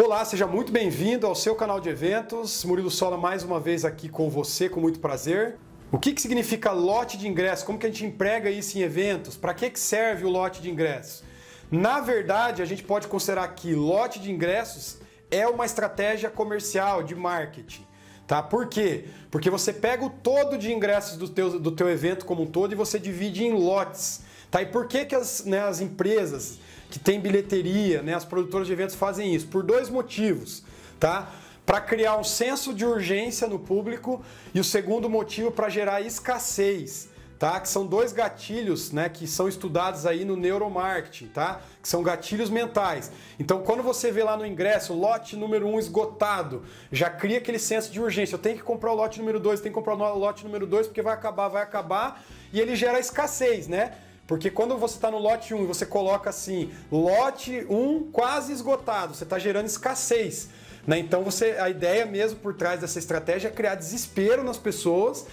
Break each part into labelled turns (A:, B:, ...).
A: Olá, seja muito bem-vindo ao seu canal de eventos. Murilo Sola mais uma vez aqui com você, com muito prazer. O que, que significa lote de ingressos? Como que a gente emprega isso em eventos? Para que, que serve o lote de ingressos? Na verdade, a gente pode considerar que lote de ingressos é uma estratégia comercial de marketing. Tá? Por quê? Porque você pega o todo de ingressos do teu, do teu evento como um todo e você divide em lotes. Tá? E por que, que as, né, as empresas que têm bilheteria, né, as produtoras de eventos fazem isso? Por dois motivos. Tá? Para criar um senso de urgência no público e o segundo motivo para gerar escassez tá? Que são dois gatilhos, né, que são estudados aí no neuromarketing, tá? Que são gatilhos mentais. Então, quando você vê lá no ingresso lote número 1 um esgotado, já cria aquele senso de urgência. Eu tenho que comprar o lote número 2, tenho que comprar o lote número 2 porque vai acabar, vai acabar, e ele gera escassez, né? Porque quando você está no lote 1 e você coloca assim, lote 1 quase esgotado, você está gerando escassez. Né? Então você, a ideia mesmo por trás dessa estratégia é criar desespero nas pessoas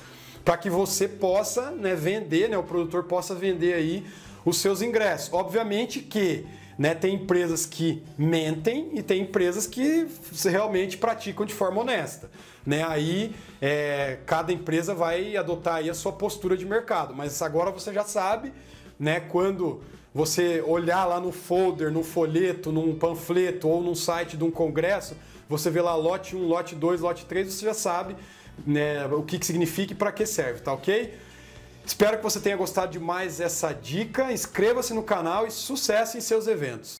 A: para que você possa né, vender, né, o produtor possa vender aí os seus ingressos. Obviamente que né, tem empresas que mentem e tem empresas que realmente praticam de forma honesta. Né? Aí é, cada empresa vai adotar aí a sua postura de mercado. Mas agora você já sabe, né, quando você olhar lá no folder, no folheto, num panfleto ou num site de um congresso, você vê lá lote 1, lote 2, lote 3, você já sabe né, o que, que significa e para que serve, tá ok? Espero que você tenha gostado de mais essa dica. Inscreva-se no canal e sucesso em seus eventos.